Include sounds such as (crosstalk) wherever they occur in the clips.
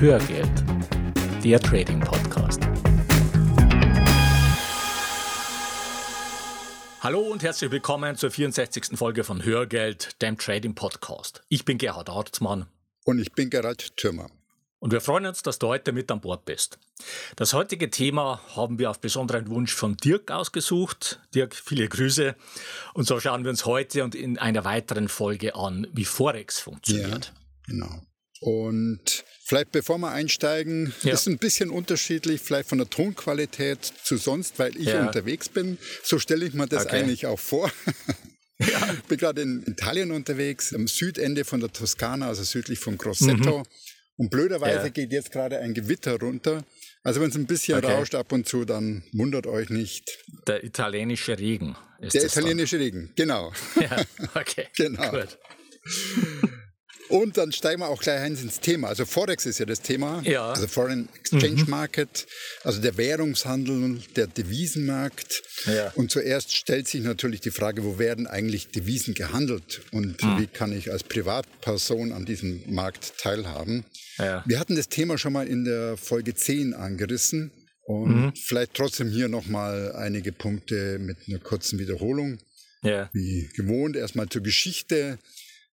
Hörgeld, der Trading Podcast. Hallo und herzlich willkommen zur 64. Folge von Hörgeld, dem Trading Podcast. Ich bin Gerhard Arzmann. Und ich bin Gerald Thürmer. Und wir freuen uns, dass du heute mit an Bord bist. Das heutige Thema haben wir auf besonderen Wunsch von Dirk ausgesucht. Dirk, viele Grüße. Und so schauen wir uns heute und in einer weiteren Folge an, wie Forex funktioniert. Ja, genau. Und vielleicht bevor wir einsteigen, ja. ist ein bisschen unterschiedlich, vielleicht von der Tonqualität zu sonst, weil ich ja. unterwegs bin. So stelle ich mir das okay. eigentlich auch vor. (laughs) Ja. Ich bin gerade in Italien unterwegs, am Südende von der Toskana, also südlich von Grosseto. Mhm. Und blöderweise ja. geht jetzt gerade ein Gewitter runter. Also wenn es ein bisschen okay. rauscht ab und zu, dann wundert euch nicht. Der italienische Regen ist Der italienische dann. Regen, genau. (laughs) Ja, okay. (laughs) genau. Gut. Und dann steigen wir auch gleich ein ins Thema. Also Forex ist ja das Thema. Ja. Also Foreign Exchange mhm. Market, also der Währungshandel, der Devisenmarkt. Ja. Und zuerst stellt sich natürlich die Frage, wo werden eigentlich Devisen gehandelt und mhm. wie kann ich als Privatperson an diesem Markt teilhaben? Ja. Wir hatten das Thema schon mal in der Folge 10 angerissen. Und mhm. vielleicht trotzdem hier nochmal einige Punkte mit einer kurzen Wiederholung. Ja. Wie gewohnt, erstmal zur Geschichte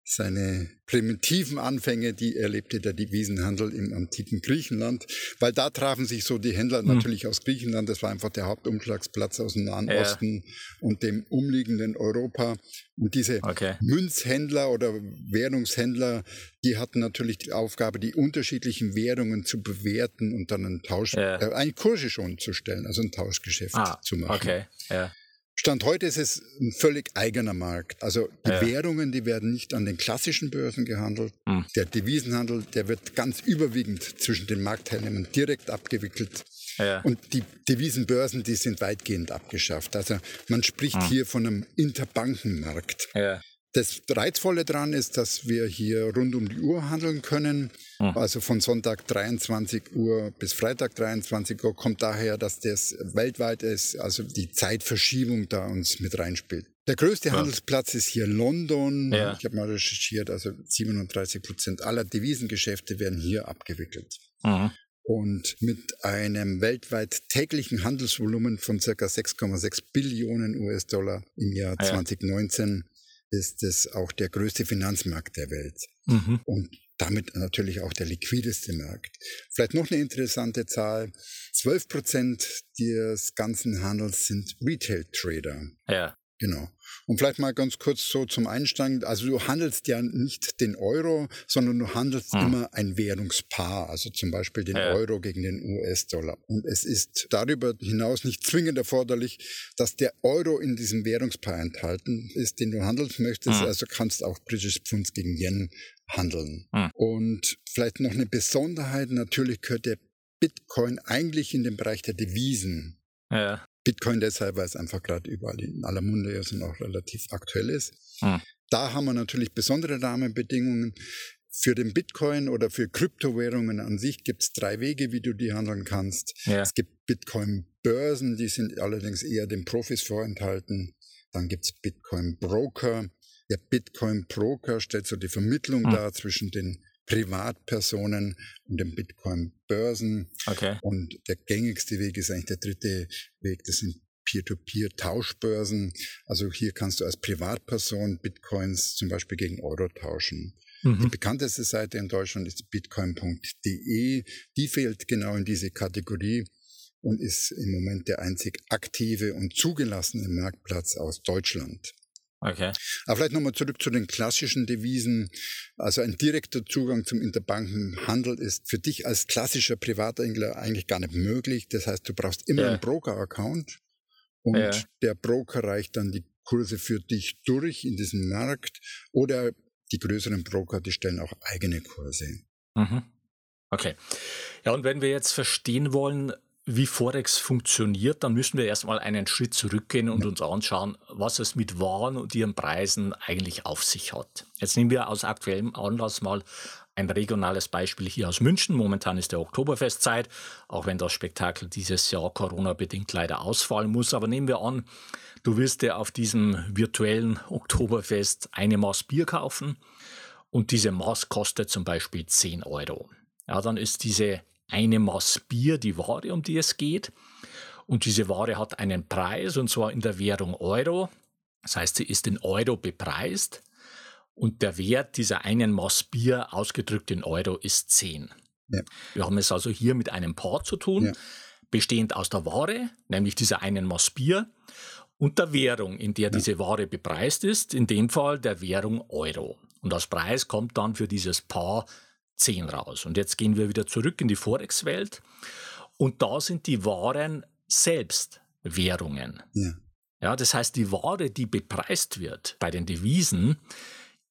seine primitiven Anfänge, die erlebte der Devisenhandel im antiken Griechenland, weil da trafen sich so die Händler mhm. natürlich aus Griechenland, das war einfach der Hauptumschlagsplatz aus dem Nahen ja. Osten und dem umliegenden Europa. Und diese okay. Münzhändler oder Währungshändler, die hatten natürlich die Aufgabe, die unterschiedlichen Währungen zu bewerten und dann einen Tausch, ja. äh, eine Kurse schon zu stellen, also ein Tauschgeschäft ah, zu machen. Okay, ja. Stand heute ist es ein völlig eigener Markt. Also die ja. Währungen, die werden nicht an den klassischen Börsen gehandelt. Mhm. Der Devisenhandel, der wird ganz überwiegend zwischen den Marktteilnehmern direkt abgewickelt. Ja. Und die Devisenbörsen, die sind weitgehend abgeschafft. Also man spricht mhm. hier von einem Interbankenmarkt. Ja. Das Reizvolle daran ist, dass wir hier rund um die Uhr handeln können. Mhm. Also von Sonntag 23 Uhr bis Freitag 23 Uhr kommt daher, dass das weltweit ist, also die Zeitverschiebung da uns mit reinspielt. Der größte ja. Handelsplatz ist hier London. Ja. Ich habe mal recherchiert, also 37 Prozent aller Devisengeschäfte werden hier abgewickelt. Mhm. Und mit einem weltweit täglichen Handelsvolumen von circa 6,6 Billionen US-Dollar im Jahr ja. 2019 ist es auch der größte Finanzmarkt der Welt. Mhm. Und damit natürlich auch der liquideste Markt. Vielleicht noch eine interessante Zahl. 12 Prozent des ganzen Handels sind Retail-Trader. Ja. Genau. Und vielleicht mal ganz kurz so zum Einstand. Also du handelst ja nicht den Euro, sondern du handelst hm. immer ein Währungspaar, also zum Beispiel den ja. Euro gegen den US-Dollar. Und es ist darüber hinaus nicht zwingend erforderlich, dass der Euro in diesem Währungspaar enthalten ist, den du handeln möchtest. Hm. Also kannst auch British Pfund gegen Yen handeln. Hm. Und vielleicht noch eine Besonderheit, natürlich gehört der Bitcoin eigentlich in den Bereich der Devisen. Ja. Bitcoin deshalb, weil es einfach gerade überall in aller Munde ist und auch relativ aktuell ist. Hm. Da haben wir natürlich besondere Rahmenbedingungen. Für den Bitcoin oder für Kryptowährungen an sich gibt es drei Wege, wie du die handeln kannst. Ja. Es gibt Bitcoin-Börsen, die sind allerdings eher den Profis vorenthalten. Dann gibt es Bitcoin-Broker. Der Bitcoin-Broker stellt so die Vermittlung hm. dar zwischen den Privatpersonen und den Bitcoin-Börsen. Okay. Und der gängigste Weg ist eigentlich der dritte Weg, das sind Peer-to-Peer-Tauschbörsen. Also hier kannst du als Privatperson Bitcoins zum Beispiel gegen Euro tauschen. Mhm. Die bekannteste Seite in Deutschland ist bitcoin.de. Die fehlt genau in diese Kategorie und ist im Moment der einzig aktive und zugelassene Marktplatz aus Deutschland. Okay. Aber vielleicht nochmal zurück zu den klassischen Devisen. Also ein direkter Zugang zum Interbankenhandel ist für dich als klassischer Privatangler eigentlich gar nicht möglich. Das heißt, du brauchst immer ja. einen Broker-Account und ja. der Broker reicht dann die Kurse für dich durch in diesem Markt oder die größeren Broker, die stellen auch eigene Kurse. Mhm. Okay. Ja, und wenn wir jetzt verstehen wollen, wie Forex funktioniert, dann müssen wir erstmal einen Schritt zurückgehen und uns anschauen, was es mit Waren und ihren Preisen eigentlich auf sich hat. Jetzt nehmen wir aus aktuellem Anlass mal ein regionales Beispiel hier aus München. Momentan ist der Oktoberfestzeit, auch wenn das Spektakel dieses Jahr Corona-bedingt leider ausfallen muss. Aber nehmen wir an, du wirst dir auf diesem virtuellen Oktoberfest eine Maß Bier kaufen und diese Maß kostet zum Beispiel 10 Euro. ja, dann ist diese eine Maß Bier die Ware, um die es geht. Und diese Ware hat einen Preis, und zwar in der Währung Euro. Das heißt, sie ist in Euro bepreist. Und der Wert dieser einen Maß Bier ausgedrückt in Euro ist 10. Ja. Wir haben es also hier mit einem Paar zu tun, ja. bestehend aus der Ware, nämlich dieser einen Maß Bier, und der Währung, in der ja. diese Ware bepreist ist, in dem Fall der Währung Euro. Und als Preis kommt dann für dieses Paar 10 raus. Und jetzt gehen wir wieder zurück in die Forex-Welt. Und da sind die Waren selbst Währungen. Ja. ja. Das heißt, die Ware, die bepreist wird bei den Devisen,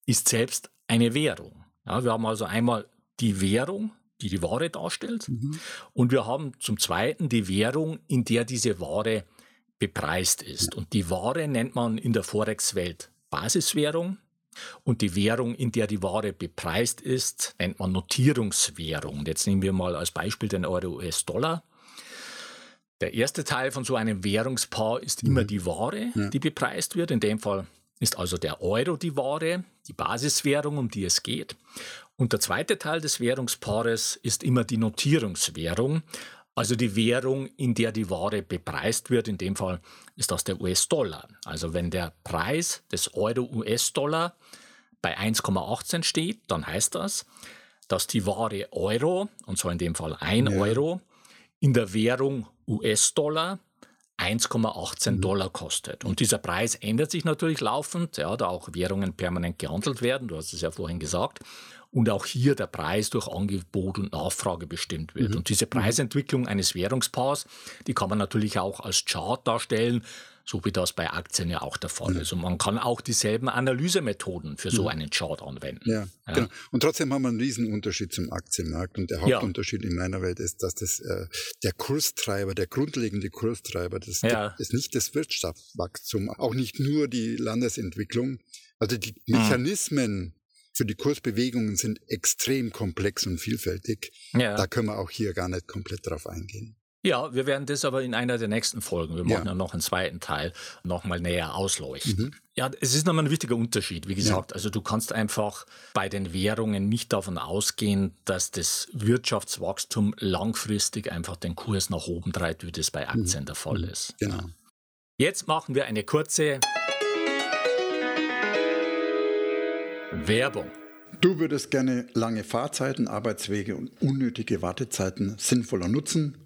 ist selbst eine Währung. Ja, wir haben also einmal die Währung, die die Ware darstellt, mhm. und wir haben zum Zweiten die Währung, in der diese Ware bepreist ist. Ja. Und die Ware nennt man in der Forex-Welt Basiswährung. Und die Währung, in der die Ware bepreist ist, nennt man Notierungswährung. Jetzt nehmen wir mal als Beispiel den Euro-US-Dollar. Der erste Teil von so einem Währungspaar ist immer mhm. die Ware, ja. die bepreist wird. In dem Fall ist also der Euro die Ware, die Basiswährung, um die es geht. Und der zweite Teil des Währungspaares ist immer die Notierungswährung, also die Währung, in der die Ware bepreist wird. In dem Fall ist das der US-Dollar. Also wenn der Preis des Euro-US-Dollar bei 1,18 steht, dann heißt das, dass die Ware Euro, und zwar in dem Fall 1 ja. Euro, in der Währung US-Dollar 1,18 mhm. Dollar kostet. Und dieser Preis ändert sich natürlich laufend, ja, da auch Währungen permanent gehandelt werden, du hast es ja vorhin gesagt, und auch hier der Preis durch Angebot und Nachfrage bestimmt wird. Mhm. Und diese mhm. Preisentwicklung eines Währungspaars, die kann man natürlich auch als Chart darstellen so wie das bei Aktien ja auch der Fall ist. Und man kann auch dieselben Analysemethoden für so einen Chart anwenden. Ja, ja, genau. Und trotzdem haben wir einen riesen Unterschied zum Aktienmarkt. Und der Hauptunterschied ja. in meiner Welt ist, dass das äh, der Kurstreiber, der grundlegende Kurstreiber, das ja. ist nicht das Wirtschaftswachstum, auch nicht nur die Landesentwicklung. Also die. Mechanismen, für die Kursbewegungen sind extrem komplex und vielfältig. Ja. Da können wir auch hier gar nicht komplett drauf eingehen. Ja, wir werden das aber in einer der nächsten Folgen, wir machen ja, ja noch einen zweiten Teil, nochmal näher ausleuchten. Mhm. Ja, es ist nochmal ein wichtiger Unterschied. Wie gesagt, ja. also du kannst einfach bei den Währungen nicht davon ausgehen, dass das Wirtschaftswachstum langfristig einfach den Kurs nach oben treibt, wie das bei Aktien mhm. der Fall mhm. ist. Genau. Ja. Jetzt machen wir eine kurze Werbung. Du würdest gerne lange Fahrzeiten, Arbeitswege und unnötige Wartezeiten sinnvoller nutzen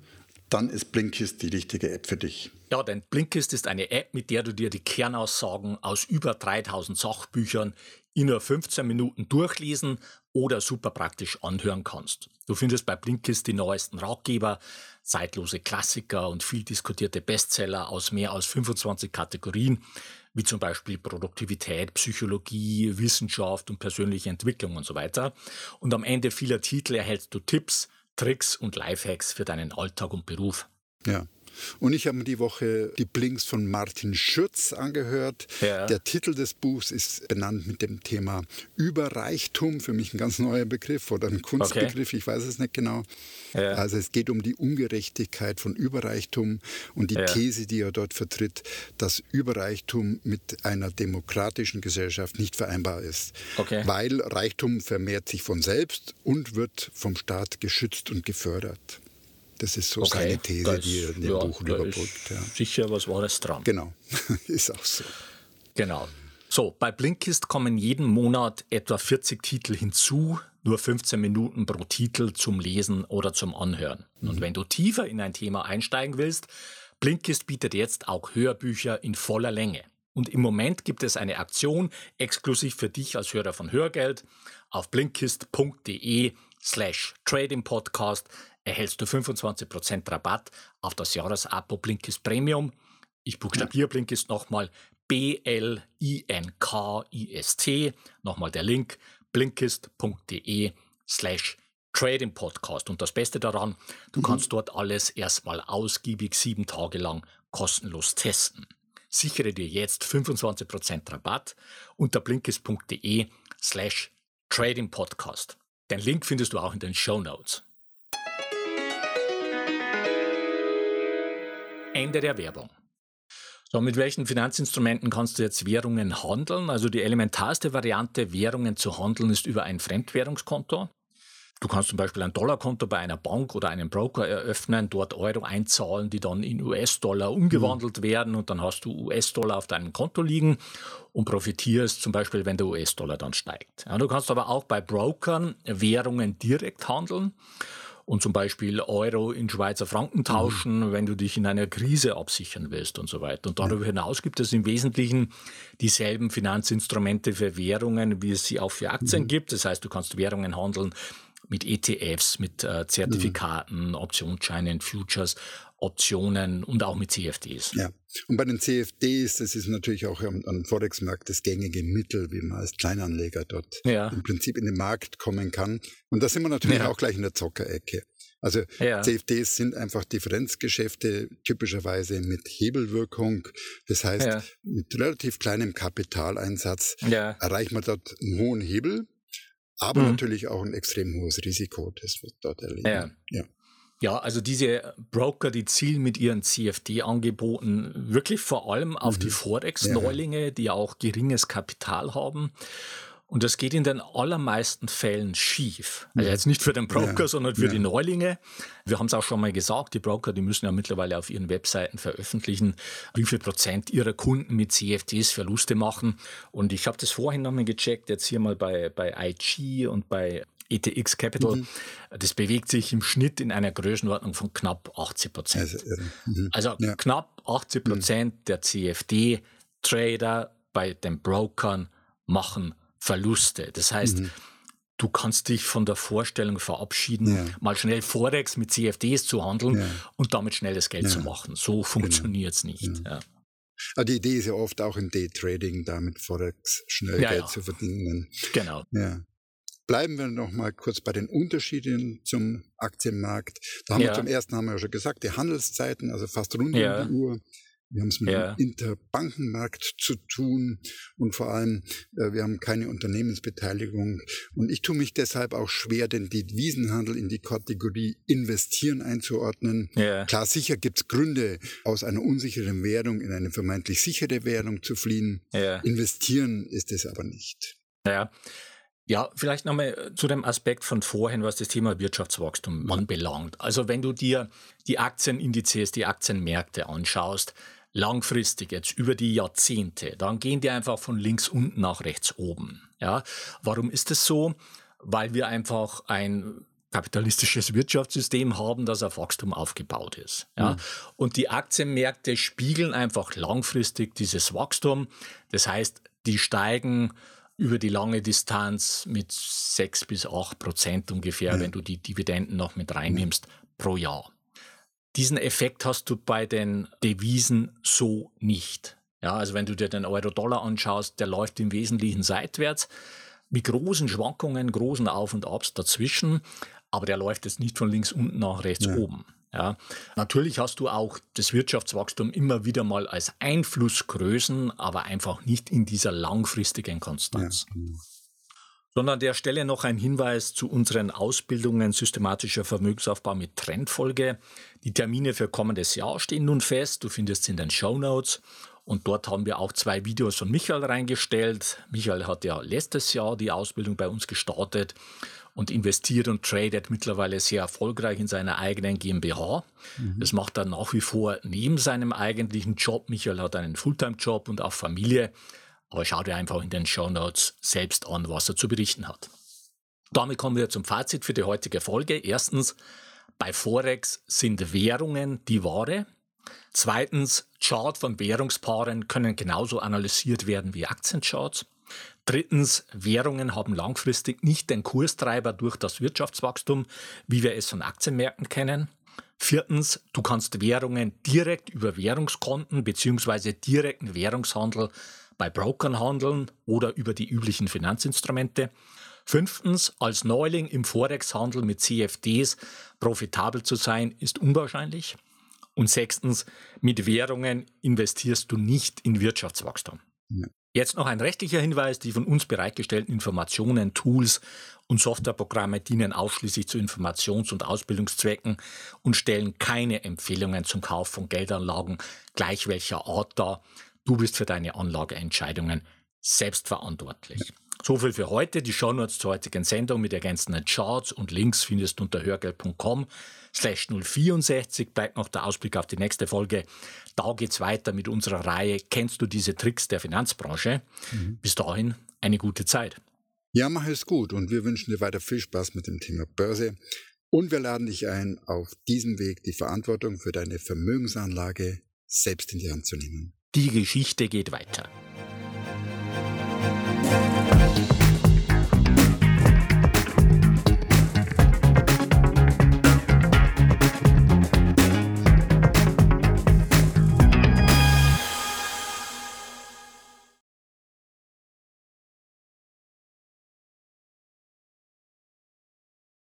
dann ist Blinkist die richtige App für dich. Ja, denn Blinkist ist eine App, mit der du dir die Kernaussagen aus über 3000 Sachbüchern in nur 15 Minuten durchlesen oder super praktisch anhören kannst. Du findest bei Blinkist die neuesten Ratgeber, zeitlose Klassiker und viel diskutierte Bestseller aus mehr als 25 Kategorien, wie zum Beispiel Produktivität, Psychologie, Wissenschaft und persönliche Entwicklung und so weiter. Und am Ende vieler Titel erhältst du Tipps, Tricks und Lifehacks für deinen Alltag und Beruf. Ja. Und ich habe mir die Woche die Blinks von Martin Schürz angehört. Ja. Der Titel des Buchs ist benannt mit dem Thema Überreichtum, für mich ein ganz neuer Begriff oder ein Kunstbegriff, okay. ich weiß es nicht genau. Ja. Also es geht um die Ungerechtigkeit von Überreichtum und die ja. These, die er dort vertritt, dass Überreichtum mit einer demokratischen Gesellschaft nicht vereinbar ist. Okay. Weil Reichtum vermehrt sich von selbst und wird vom Staat geschützt und gefördert. Das ist so okay, seine These, ist, die er in dem ja, Buch überbrückt. Ja. Sicher was Wahres dran. Genau, (laughs) ist auch so. Genau. So, bei Blinkist kommen jeden Monat etwa 40 Titel hinzu, nur 15 Minuten pro Titel zum Lesen oder zum Anhören. Mhm. Und wenn du tiefer in ein Thema einsteigen willst, Blinkist bietet jetzt auch Hörbücher in voller Länge. Und im Moment gibt es eine Aktion exklusiv für dich als Hörer von Hörgeld. Auf blinkist.de slash Trading Podcast erhältst du 25% Rabatt auf das Jahresabo Blinkist Premium. Ich buchstabiere. Blinkist nochmal B-L-I-N-K-I-S-T. Nochmal der Link blinkist.de slash Trading Podcast. Und das Beste daran, du mhm. kannst dort alles erstmal ausgiebig sieben Tage lang kostenlos testen. Sichere dir jetzt 25% Rabatt unter blinkist.de slash Trading Podcast. Den Link findest du auch in den Show Notes. Ende der Werbung. So, mit welchen Finanzinstrumenten kannst du jetzt Währungen handeln? Also die elementarste Variante, Währungen zu handeln, ist über ein Fremdwährungskonto. Du kannst zum Beispiel ein Dollarkonto bei einer Bank oder einem Broker eröffnen, dort Euro einzahlen, die dann in US-Dollar umgewandelt mhm. werden und dann hast du US-Dollar auf deinem Konto liegen und profitierst zum Beispiel, wenn der US-Dollar dann steigt. Ja, du kannst aber auch bei Brokern Währungen direkt handeln und zum Beispiel Euro in Schweizer Franken tauschen, mhm. wenn du dich in einer Krise absichern willst und so weiter. Und darüber hinaus gibt es im Wesentlichen dieselben Finanzinstrumente für Währungen, wie es sie auch für Aktien mhm. gibt. Das heißt, du kannst Währungen handeln mit ETFs, mit äh, Zertifikaten, mhm. Optionsscheinen, Futures, Optionen und auch mit CFDs. Ja, und bei den CFDs, das ist natürlich auch am, am Forex-Markt das gängige Mittel, wie man als Kleinanleger dort ja. im Prinzip in den Markt kommen kann. Und da sind wir natürlich ja. auch gleich in der Zockerecke. Also ja. CFDs sind einfach Differenzgeschäfte, typischerweise mit Hebelwirkung. Das heißt, ja. mit relativ kleinem Kapitaleinsatz ja. erreicht man dort einen hohen Hebel aber mhm. natürlich auch ein extrem hohes Risiko, das wird dort erleben. Ja. Ja. Also diese Broker, die zielen mit ihren CFD-Angeboten wirklich vor allem auf mhm. die Forex-Neulinge, ja. die ja auch geringes Kapital haben. Und das geht in den allermeisten Fällen schief. Also jetzt nicht für den Broker, ja, sondern für ja. die Neulinge. Wir haben es auch schon mal gesagt, die Broker, die müssen ja mittlerweile auf ihren Webseiten veröffentlichen, wie viel Prozent ihrer Kunden mit CFDs Verluste machen. Und ich habe das vorhin nochmal gecheckt, jetzt hier mal bei, bei IG und bei ETX Capital. Mhm. Das bewegt sich im Schnitt in einer Größenordnung von knapp 80 Prozent. Also, mhm. also ja. knapp 80 Prozent mhm. der CFD-Trader bei den Brokern machen Verluste. Das heißt, mhm. du kannst dich von der Vorstellung verabschieden, ja. mal schnell Forex mit CFDs zu handeln ja. und damit schnelles Geld zu machen. So funktioniert es genau. nicht. Aber ah, die Idee ist ja oft auch im Daytrading, damit Forex schnell Geld zu verdienen. Genau. Ja. Bleiben wir noch mal kurz bei den Unterschieden zum Aktienmarkt. Da haben wir zum ersten haben wir ja schon gesagt, die Handelszeiten, also fast rund um die Uhr. Wir haben es mit ja. dem Interbankenmarkt zu tun und vor allem, äh, wir haben keine Unternehmensbeteiligung. Und ich tue mich deshalb auch schwer, den Devisenhandel in die Kategorie investieren einzuordnen. Ja. Klar, sicher gibt es Gründe, aus einer unsicheren Währung in eine vermeintlich sichere Währung zu fliehen. Ja. Investieren ist es aber nicht. Ja. Ja, vielleicht nochmal zu dem Aspekt von vorhin, was das Thema Wirtschaftswachstum anbelangt. Also wenn du dir die Aktienindizes, die Aktienmärkte anschaust, langfristig jetzt über die Jahrzehnte, dann gehen die einfach von links unten nach rechts oben. Ja, warum ist das so? Weil wir einfach ein kapitalistisches Wirtschaftssystem haben, das auf Wachstum aufgebaut ist. Ja? Mhm. Und die Aktienmärkte spiegeln einfach langfristig dieses Wachstum. Das heißt, die steigen über die lange Distanz mit sechs bis acht Prozent ungefähr, mhm. wenn du die Dividenden noch mit reinnimmst, pro Jahr. Diesen Effekt hast du bei den Devisen so nicht. Ja, also wenn du dir den Euro-Dollar anschaust, der läuft im Wesentlichen seitwärts mit großen Schwankungen, großen Auf und Abs dazwischen, aber der läuft jetzt nicht von links unten nach rechts ja. oben. Ja, natürlich hast du auch das Wirtschaftswachstum immer wieder mal als Einflussgrößen, aber einfach nicht in dieser langfristigen Konstanz. Ja. Genau. Sondern an der Stelle noch ein Hinweis zu unseren Ausbildungen systematischer Vermögensaufbau mit Trendfolge. Die Termine für kommendes Jahr stehen nun fest. Du findest sie in den Show Notes. Und dort haben wir auch zwei Videos von Michael reingestellt. Michael hat ja letztes Jahr die Ausbildung bei uns gestartet und investiert und tradet mittlerweile sehr erfolgreich in seiner eigenen GmbH. Mhm. Das macht er nach wie vor neben seinem eigentlichen Job. Michael hat einen Fulltime-Job und auch Familie. Aber schau dir einfach in den Show Notes selbst an, was er zu berichten hat. Damit kommen wir zum Fazit für die heutige Folge. Erstens, bei Forex sind Währungen die Ware. Zweitens, Chart von Währungspaaren können genauso analysiert werden wie Aktiencharts. Drittens, Währungen haben langfristig nicht den Kurstreiber durch das Wirtschaftswachstum, wie wir es von Aktienmärkten kennen. Viertens, du kannst Währungen direkt über Währungskonten bzw. direkten Währungshandel bei Brokern handeln oder über die üblichen Finanzinstrumente. Fünftens, als Neuling im Forex-Handel mit CFDs profitabel zu sein, ist unwahrscheinlich. Und sechstens, mit Währungen investierst du nicht in Wirtschaftswachstum. Ja. Jetzt noch ein rechtlicher Hinweis. Die von uns bereitgestellten Informationen, Tools und Softwareprogramme dienen ausschließlich zu Informations- und Ausbildungszwecken und stellen keine Empfehlungen zum Kauf von Geldanlagen gleich welcher Art dar. Du bist für deine Anlageentscheidungen selbstverantwortlich. So viel für heute. Die Shownotes zur heutigen Sendung mit ergänzenden Charts und Links findest du unter hörgeld.com slash 064. Bleibt noch der Ausblick auf die nächste Folge. Da geht's weiter mit unserer Reihe Kennst du diese Tricks der Finanzbranche? Mhm. Bis dahin eine gute Zeit. Ja, mach es gut und wir wünschen dir weiter viel Spaß mit dem Thema Börse. Und wir laden dich ein, auf diesem Weg die Verantwortung für deine Vermögensanlage selbst in die Hand zu nehmen. Die Geschichte geht weiter.